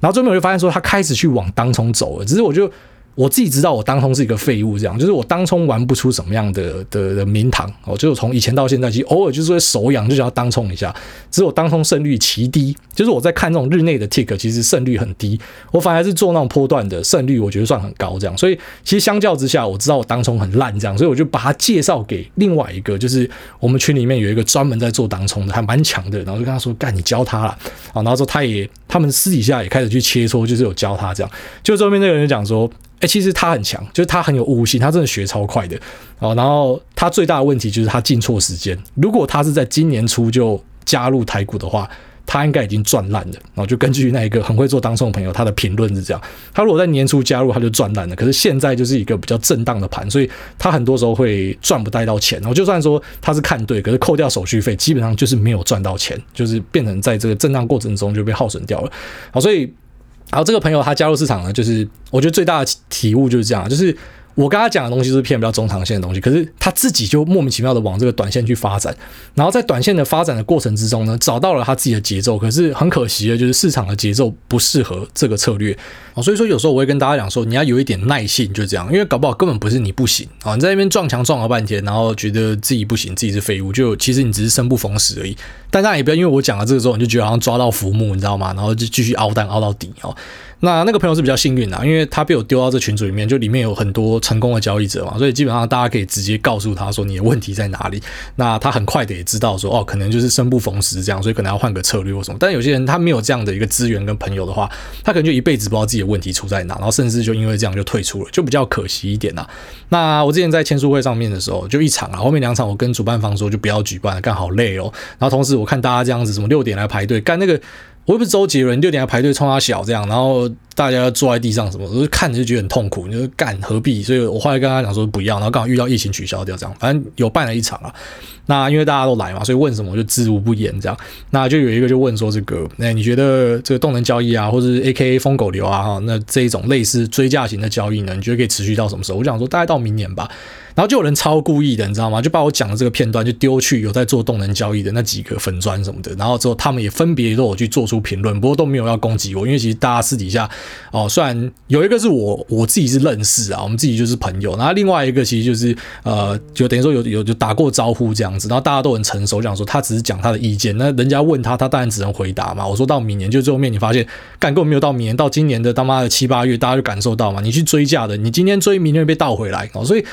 然后最后面我就发现说，他开始去往当冲走了，只是我就。我自己知道，我当冲是一个废物，这样就是我当冲玩不出什么样的的的名堂。我就是从以前到现在，其实偶尔就是会手痒，就想要当冲一下。只是我当冲胜率奇低，就是我在看这种日内的 tick，其实胜率很低。我反而是做那种波段的胜率，我觉得算很高。这样，所以其实相较之下，我知道我当冲很烂，这样，所以我就把它介绍给另外一个，就是我们群里面有一个专门在做当冲的，还蛮强的。然后就跟他说：“干，你教他了。”啊，然后说他也他们私底下也开始去切磋，就是有教他这样。就后面那个人讲说。哎、其实他很强，就是他很有悟性，他真的学超快的哦。然后他最大的问题就是他进错时间。如果他是在今年初就加入台股的话，他应该已经赚烂了。然后就根据那一个很会做当冲的朋友，他的评论是这样：他如果在年初加入，他就赚烂了。可是现在就是一个比较震荡的盘，所以他很多时候会赚不带到钱。然后就算说他是看对，可是扣掉手续费，基本上就是没有赚到钱，就是变成在这个震荡过程中就被耗损掉了。好，所以。然后这个朋友他加入市场呢，就是我觉得最大的体悟就是这样，就是。我跟他讲的东西是偏比较中长线的东西，可是他自己就莫名其妙的往这个短线去发展，然后在短线的发展的过程之中呢，找到了他自己的节奏，可是很可惜的就是市场的节奏不适合这个策略啊，所以说有时候我会跟大家讲说，你要有一点耐性，就这样，因为搞不好根本不是你不行啊，你在那边撞墙撞了半天，然后觉得自己不行，自己是废物，就其实你只是生不逢时而已。但大家也不要因为我讲了这个之后，你就觉得好像抓到浮木，你知道吗？然后就继续凹单凹到底哦。那那个朋友是比较幸运的，因为他被我丢到这群组里面，就里面有很多成功的交易者嘛，所以基本上大家可以直接告诉他说你的问题在哪里。那他很快的也知道说哦，可能就是生不逢时这样，所以可能要换个策略或什么。但有些人他没有这样的一个资源跟朋友的话，他可能就一辈子不知道自己的问题出在哪，然后甚至就因为这样就退出了，就比较可惜一点呐。那我之前在签书会上面的时候，就一场啊，后面两场我跟主办方说就不要举办了，干好累哦。然后同时我看大家这样子，什么六点来排队干那个。我又不是周杰伦，六点要排队冲他小这样，然后大家坐在地上什么，我就看着就觉得很痛苦，你就干何必？所以我后来跟他讲说不要，然后刚好遇到疫情取消掉这样，反正有办了一场啊。那因为大家都来嘛，所以问什么我就知无不言这样。那就有一个就问说这个，那你觉得这个动能交易啊，或者是 AKA 疯狗流啊，哈，那这一种类似追价型的交易呢，你觉得可以持续到什么时候？我想说大概到明年吧。然后就有人超故意的，你知道吗？就把我讲的这个片段就丢去有在做动能交易的那几个粉砖什么的，然后之后他们也分别都有去做出评论，不过都没有要攻击我，因为其实大家私底下哦，虽然有一个是我我自己是认识啊，我们自己就是朋友，然后另外一个其实就是呃，就等于说有有就打过招呼这样子，然后大家都很成熟，讲说他只是讲他的意见，那人家问他，他当然只能回答嘛。我说到明年就最后面你发现，干根本没有到明年，到今年的他妈的七八月，大家就感受到嘛，你去追价的，你今天追，明天被倒回来哦，所以。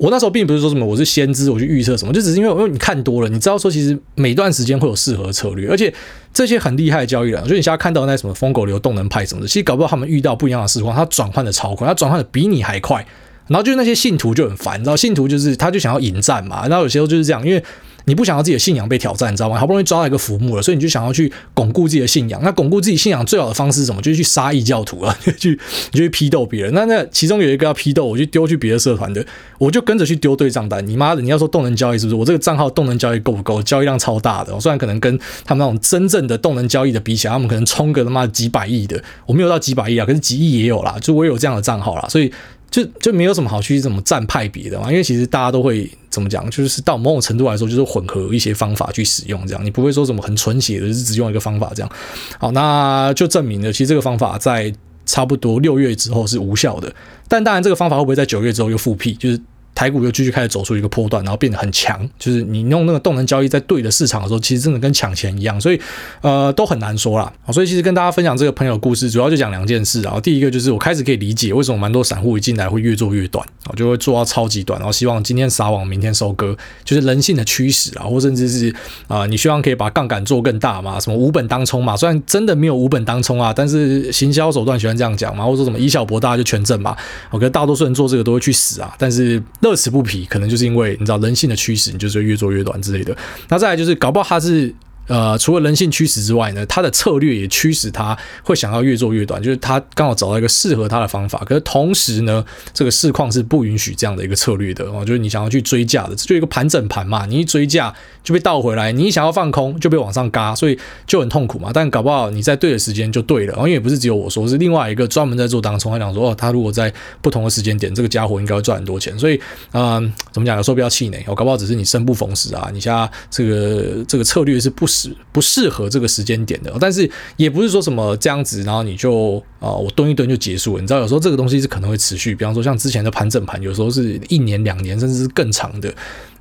我那时候并不是说什么我是先知，我去预测什么，就只是因为因为你看多了，你知道说其实每段时间会有适合策略，而且这些很厉害的交易人，就你现在看到那什么疯狗流动能派什么的，其实搞不到他们遇到不一样的时光，他转换的超快，他转换的比你还快，然后就是那些信徒就很烦，你知道信徒就是他就想要引战嘛，然后有些时候就是这样，因为。你不想要自己的信仰被挑战，你知道吗？好不容易抓到一个浮木了，所以你就想要去巩固自己的信仰。那巩固自己信仰最好的方式是什么？就是去杀异教徒啊，就 去你就去批斗别人。那那其中有一个要批斗，我就丢去别的社团的，我就跟着去丢对账单。你妈的，你要说动能交易是不是？我这个账号动能交易够不够？交易量超大的，虽然可能跟他们那种真正的动能交易的比起来，他们可能冲个他妈几百亿的，我没有到几百亿啊，可是几亿也有啦，就我有这样的账号啦，所以。就就没有什么好去怎么站派别的嘛，因为其实大家都会怎么讲，就是到某种程度来说，就是混合一些方法去使用，这样你不会说什么很纯血的，就是只用一个方法这样。好，那就证明了，其实这个方法在差不多六月之后是无效的。但当然，这个方法会不会在九月之后又复辟？就是。台股又继续开始走出一个波段，然后变得很强。就是你用那个动能交易在对的市场的时候，其实真的跟抢钱一样，所以呃都很难说啦。所以其实跟大家分享这个朋友故事，主要就讲两件事。啊第一个就是我开始可以理解为什么蛮多散户一进来会越做越短，我就会做到超级短，然后希望今天撒网，明天收割，就是人性的驱使啊，或甚至是啊、你希望可以把杠杆做更大嘛，什么无本当冲嘛。虽然真的没有无本当冲啊，但是行销手段喜欢这样讲嘛，或者说什么以小博大就全挣嘛。我觉得大多数人做这个都会去死啊，但是。乐此不疲，可能就是因为你知道人性的驱使，你就是越做越短之类的。那再来就是，搞不好他是。呃，除了人性驱使之外呢，他的策略也驱使他会想要越做越短，就是他刚好找到一个适合他的方法。可是同时呢，这个市况是不允许这样的一个策略的哦，就是你想要去追价的，就一个盘整盘嘛，你一追价就被倒回来，你一想要放空就被往上嘎，所以就很痛苦嘛。但搞不好你在对的时间就对了，因为也不是只有我说，是另外一个专门在做当冲，他讲说哦，他如果在不同的时间点，这个家伙应该会赚很多钱。所以，嗯、怎么讲？有时候不要气馁，我搞不好只是你生不逢时啊，你现在这个这个策略是不不适合这个时间点的，但是也不是说什么这样子，然后你就啊、我蹲一蹲就结束了。你知道，有时候这个东西是可能会持续，比方说像之前的盘整盘，有时候是一年、两年，甚至是更长的。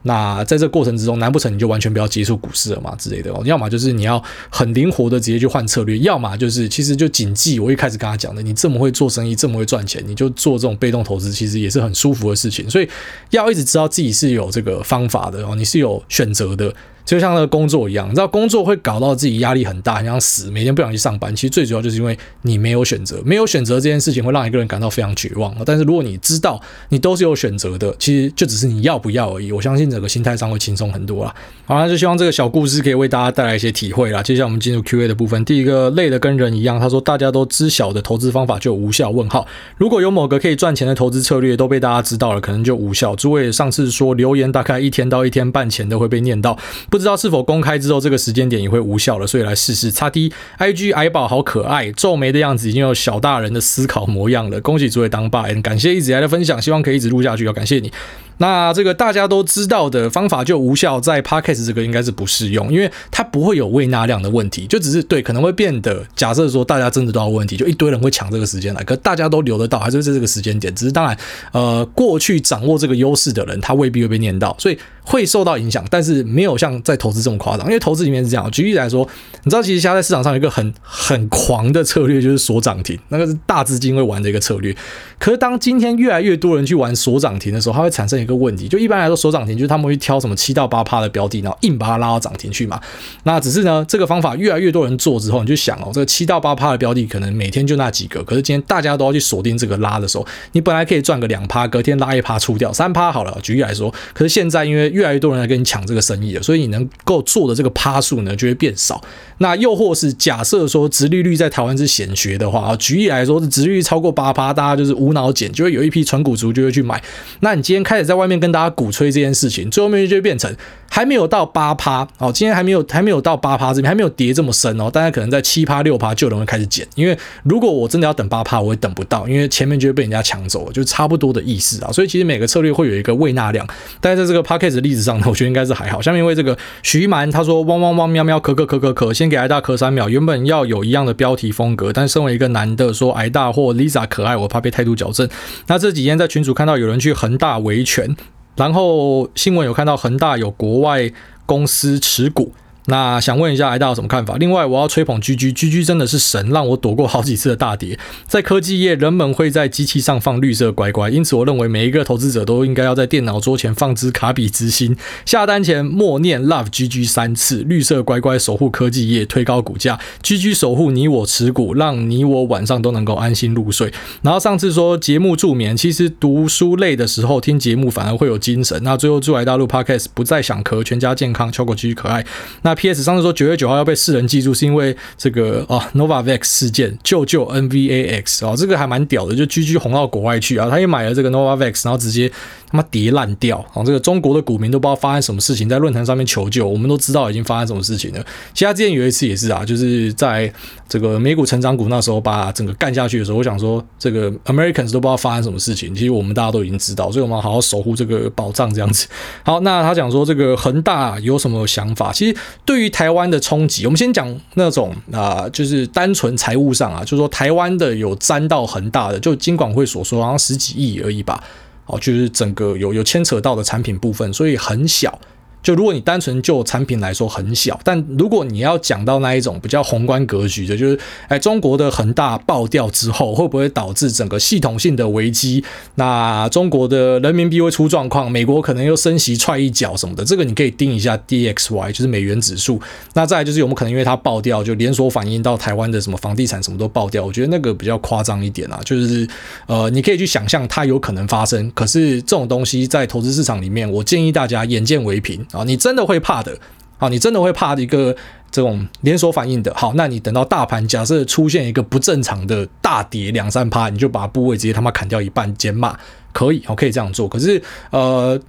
那在这过程之中，难不成你就完全不要接触股市了嘛之类的？要么就是你要很灵活的直接去换策略，要么就是其实就谨记我一开始跟他讲的，你这么会做生意，这么会赚钱，你就做这种被动投资，其实也是很舒服的事情。所以要一直知道自己是有这个方法的哦，你是有选择的。就像那个工作一样，你知道工作会搞到自己压力很大，很想死，每天不想去上班。其实最主要就是因为你没有选择，没有选择这件事情会让一个人感到非常绝望。但是如果你知道你都是有选择的，其实就只是你要不要而已。我相信整个心态上会轻松很多啦。好，那就希望这个小故事可以为大家带来一些体会啦。接下来我们进入 Q&A 的部分。第一个累的跟人一样，他说大家都知晓的投资方法就无效？问号。如果有某个可以赚钱的投资策略都被大家知道了，可能就无效。诸位上次说留言大概一天到一天半前都会被念到，不不知道是否公开。之后这个时间点也会无效了，所以来试试。叉 T I G 矮宝好可爱，皱眉的样子已经有小大人的思考模样了。恭喜诸位当爸，感谢一直以来的分享，希望可以一直录下去，要感谢你。那这个大家都知道的方法就无效，在 Podcast 这个应该是不适用，因为它不会有喂纳量的问题，就只是对可能会变得，假设说大家真的都有问题，就一堆人会抢这个时间来，可大家都留得到，还是在这个时间点，只是当然，呃，过去掌握这个优势的人，他未必会被念到，所以会受到影响，但是没有像在投资这么夸张，因为投资里面是这样，举例来说，你知道其实现在在市场上有一个很很狂的策略，就是锁涨停，那个是大资金会玩的一个策略，可是当今天越来越多人去玩锁涨停的时候，它会产生一个。个问题，就一般来说守涨停就是他们会挑什么七到八趴的标的，然后硬把它拉到涨停去嘛。那只是呢，这个方法越来越多人做之后，你就想哦，这个七到八趴的标的可能每天就那几个，可是今天大家都要去锁定这个拉的时候，你本来可以赚个两趴，隔天拉一趴出掉三趴好了，举例来说。可是现在因为越来越多人来跟你抢这个生意了，所以你能够做的这个趴数呢就会变少。那又或是假设说殖利率在台湾是显学的话啊，举例来说，殖利率超过八趴，大家就是无脑减，就会有一批纯股族就会去买。那你今天开始在外面跟大家鼓吹这件事情，最后面就变成还没有到八趴哦，今天还没有还没有到八趴这边还没有跌这么深哦，大家可能在七趴六趴就有人会开始减，因为如果我真的要等八趴，我会等不到，因为前面就会被人家抢走了，就差不多的意思啊。所以其实每个策略会有一个胃纳量，但是在这个 podcast 的例子上呢，我觉得应该是还好。下面因为这个徐蛮他说汪汪汪喵喵咳咳咳咳咳，先给挨大咳三秒。原本要有一样的标题风格，但身为一个男的说挨大或 Lisa 可爱，我怕被态度矫正。那这几天在群主看到有人去恒大维权。然后新闻有看到恒大有国外公司持股。那想问一下，大有什么看法？另外，我要吹捧 GG，GG 真的是神，让我躲过好几次的大跌。在科技业，人们会在机器上放绿色乖乖，因此我认为每一个投资者都应该要在电脑桌前放支卡比之心，下单前默念 Love GG 三次，绿色乖乖守护科技业，推高股价，GG 守护你我持股，让你我晚上都能够安心入睡。然后上次说节目助眠，其实读书累的时候听节目反而会有精神。那最后祝来大陆 Podcast 不再想咳，全家健康，超过 GG 可爱。那。P.S. 上次说九月九号要被世人记住，是因为这个啊，Novavax 事件救救 NVAX 哦，这个还蛮屌的，就居居红到国外去啊，他也买了这个 Novavax，然后直接他妈跌烂掉，哦，这个中国的股民都不知道发生什么事情，在论坛上面求救，我们都知道已经发生什么事情了。其他之前有一次也是啊，就是在这个美股成长股那时候把整个干下去的时候，我想说这个 Americans 都不知道发生什么事情，其实我们大家都已经知道，所以我们好好守护这个宝藏这样子。好，那他讲说这个恒大有什么想法？其实。对于台湾的冲击，我们先讲那种啊、就是单纯财务上啊，就是说台湾的有沾到很大的，就金管会所说，好像十几亿而已吧，哦，就是整个有有牵扯到的产品部分，所以很小。就如果你单纯就产品来说很小，但如果你要讲到那一种比较宏观格局的，就是哎，中国的恒大爆掉之后，会不会导致整个系统性的危机？那中国的人民币会出状况，美国可能又升息踹一脚什么的，这个你可以盯一下 DXY，就是美元指数。那再就是有没可能因为它爆掉，就连锁反应到台湾的什么房地产什么都爆掉？我觉得那个比较夸张一点啊，就是呃，你可以去想象它有可能发生，可是这种东西在投资市场里面，我建议大家眼见为凭。啊，你真的会怕的啊！你真的会怕一个这种连锁反应的。好，那你等到大盘假设出现一个不正常的大跌两三趴，你就把部位直接他妈砍掉一半减码，可以，我可以这样做。可是呃，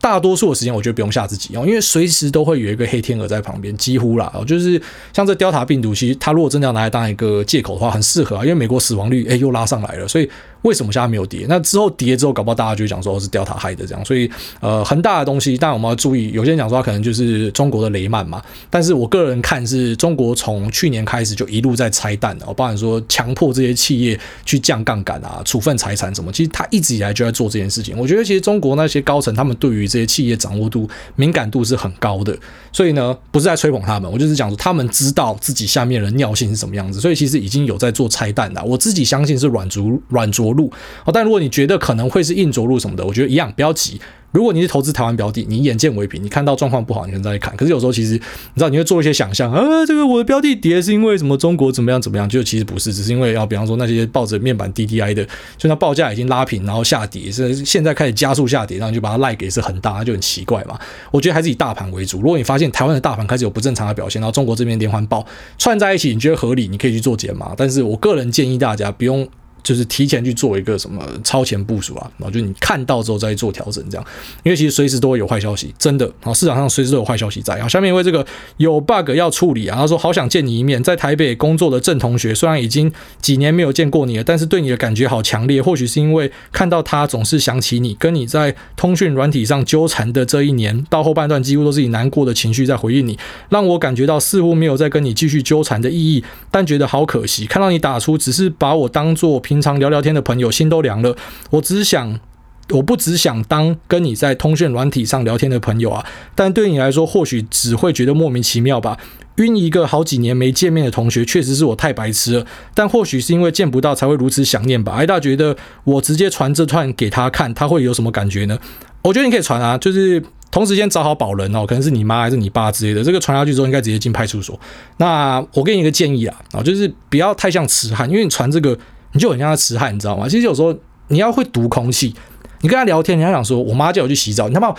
大多数的时间我觉得不用吓自己哦，因为随时都会有一个黑天鹅在旁边，几乎啦，就是像这 Delta 病毒，其实它如果真的要拿来当一个借口的话，很适合啊，因为美国死亡率诶又拉上来了，所以。为什么现在没有跌？那之后跌之后，搞不好大家就讲说是 Delta 害的这样。所以呃，恒大的东西，当然我们要注意。有些人讲说它可能就是中国的雷曼嘛，但是我个人看是中国从去年开始就一路在拆弹，哦，包含说强迫这些企业去降杠杆啊、处分财产什么。其实他一直以来就在做这件事情。我觉得其实中国那些高层他们对于这些企业掌握度、敏感度是很高的。所以呢，不是在吹捧他们，我就是讲说他们知道自己下面人尿性是什么样子。所以其实已经有在做拆弹的。我自己相信是软着软着路。哦，但如果你觉得可能会是硬着陆什么的，我觉得一样，不要急。如果你是投资台湾标的，你眼见为凭，你看到状况不好，你可能再看。可是有时候其实你知道，你会做一些想象啊，这个我的标的跌是因为什么？中国怎么样怎么样？就其实不是，只是因为要比方说那些抱着面板 DDI 的，就那报价已经拉平，然后下跌，是现在开始加速下跌，然后就把它赖给是很大，就很奇怪嘛。我觉得还是以大盘为主。如果你发现台湾的大盘开始有不正常的表现，然后中国这边连环爆串在一起，你觉得合理，你可以去做减码。但是我个人建议大家不用。就是提前去做一个什么超前部署啊，然后就你看到之后再做调整，这样，因为其实随时都会有坏消息，真的啊，市场上随时都有坏消息在。然后下面因为这个有 bug 要处理啊，他说好想见你一面，在台北工作的郑同学，虽然已经几年没有见过你了，但是对你的感觉好强烈。或许是因为看到他总是想起你，跟你在通讯软体上纠缠的这一年，到后半段几乎都是以难过的情绪在回应你，让我感觉到似乎没有再跟你继续纠缠的意义，但觉得好可惜。看到你打出，只是把我当做平。平常聊聊天的朋友，心都凉了。我只想，我不只想当跟你在通讯软体上聊天的朋友啊，但对你来说，或许只会觉得莫名其妙吧。晕一个好几年没见面的同学，确实是我太白痴了。但或许是因为见不到，才会如此想念吧。艾大觉得我直接传这串给他看，他会有什么感觉呢？我觉得你可以传啊，就是同时间找好保人哦，可能是你妈还是你爸之类的，这个传下去之后应该直接进派出所。那我给你一个建议啊，啊，就是不要太像痴汉，因为你传这个你就很像痴汉，你知道吗？其实有时候你要会读空气，你跟他聊天，你要想说，我妈叫我去洗澡，你他妈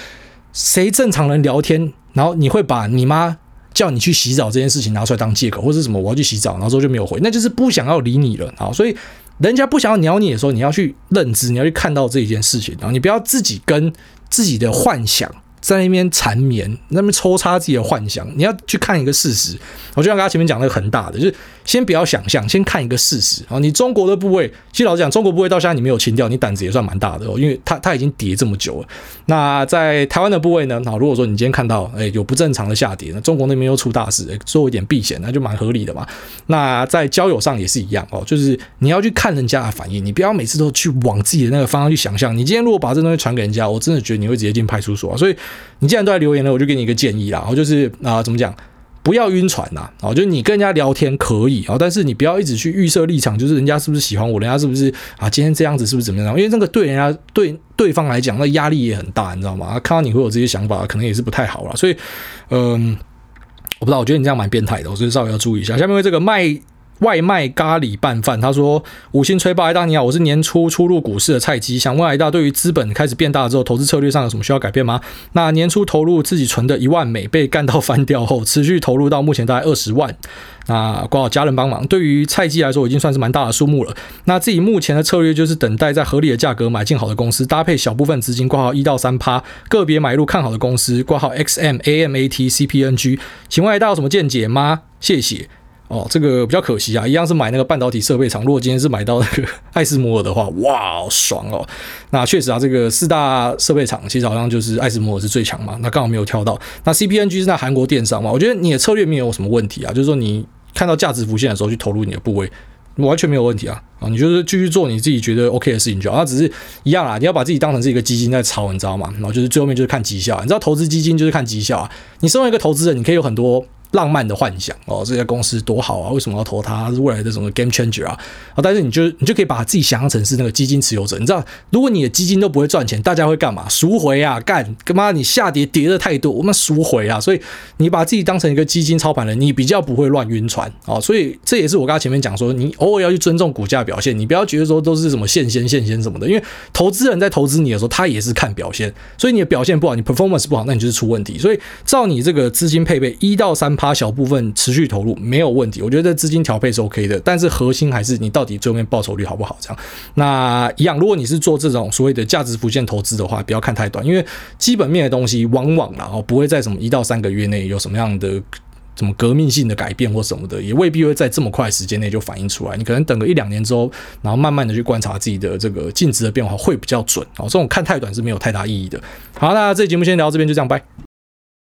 谁正常人聊天，然后你会把你妈叫你去洗澡这件事情拿出来当借口，或者什么我要去洗澡，然后之后就没有回，那就是不想要理你了啊，所以。人家不想要鸟你的时候，你要去认知，你要去看到这一件事情，然后你不要自己跟自己的幻想。在那边缠绵，那边抽插自己的幻想，你要去看一个事实。我就像刚刚前面讲那个很大的，就是先不要想象，先看一个事实。啊，你中国的部位，其实老实讲，中国部位到现在你没有清掉，你胆子也算蛮大的哦，因为它它已经跌这么久了。那在台湾的部位呢？好，如果说你今天看到诶有不正常的下跌，那中国那边又出大事，诶做一点避险，那就蛮合理的嘛。那在交友上也是一样哦，就是你要去看人家的反应，你不要每次都去往自己的那个方向去想象。你今天如果把这东西传给人家，我真的觉得你会直接进派出所。所以。你既然都在留言了，我就给你一个建议啦，然后就是啊，怎么讲，不要晕船呐，啊，就是你跟人家聊天可以啊，但是你不要一直去预设立场，就是人家是不是喜欢我，人家是不是啊，今天这样子是不是怎么样？因为这个对人家对对方来讲，那压力也很大，你知道吗？看到你会有这些想法，可能也是不太好了。所以，嗯，我不知道，我觉得你这样蛮变态的，我所以稍微要注意一下。下面这个卖。外卖咖喱拌饭，他说：“五星吹爆，艾大你好，我是年初初入股市的菜鸡，想问艾大，对于资本开始变大之后，投资策略上有什么需要改变吗？那年初投入自己存的一万美被干到翻掉后，持续投入到目前大概二十万，那刚好家人帮忙，对于菜鸡来说已经算是蛮大的数目了。那自己目前的策略就是等待在合理的价格买进好的公司，搭配小部分资金挂号一到三趴，个别买入看好的公司，挂号 XM、AMAT、CPNG，请问艾大有什么见解吗？谢谢。”哦，这个比较可惜啊，一样是买那个半导体设备厂。如果今天是买到那个 艾斯摩尔的话，哇，爽哦！那确实啊，这个四大设备厂其实好像就是艾斯摩尔是最强嘛。那刚好没有挑到。那 CPNG 是在韩国电商嘛？我觉得你的策略没有什么问题啊，就是说你看到价值浮现的时候去投入你的部位，完全没有问题啊。啊，你就是继续做你自己觉得 OK 的事情就好。那只是一样啊，你要把自己当成是一个基金在炒，你知道吗？然后就是最后面就是看绩效，你知道投资基金就是看绩效啊。你身为一个投资人，你可以有很多。浪漫的幻想哦，这家公司多好啊！为什么要投它？是未来的什么 game changer 啊？啊，但是你就你就可以把自己想象成是那个基金持有者。你知道，如果你的基金都不会赚钱，大家会干嘛？赎回啊！干干嘛？你下跌跌的太多，我们赎回啊！所以你把自己当成一个基金操盘人，你比较不会乱晕船哦。所以这也是我刚才前面讲说，你偶尔要去尊重股价表现，你不要觉得说都是什么现先现先什么的，因为投资人在投资你的时候，他也是看表现。所以你的表现不好，你 performance 不好，那你就是出问题。所以照你这个资金配备一到三趴小部分。持续投入没有问题，我觉得资金调配是 OK 的，但是核心还是你到底最后面报酬率好不好？这样，那一样，如果你是做这种所谓的价值浮现投资的话，不要看太短，因为基本面的东西往往然后不会在什么一到三个月内有什么样的什么革命性的改变或什么的，也未必会在这么快时间内就反映出来。你可能等个一两年之后，然后慢慢的去观察自己的这个净值的变化会比较准。哦，这种看太短是没有太大意义的。好，那这节目先聊到这边，就这样，拜。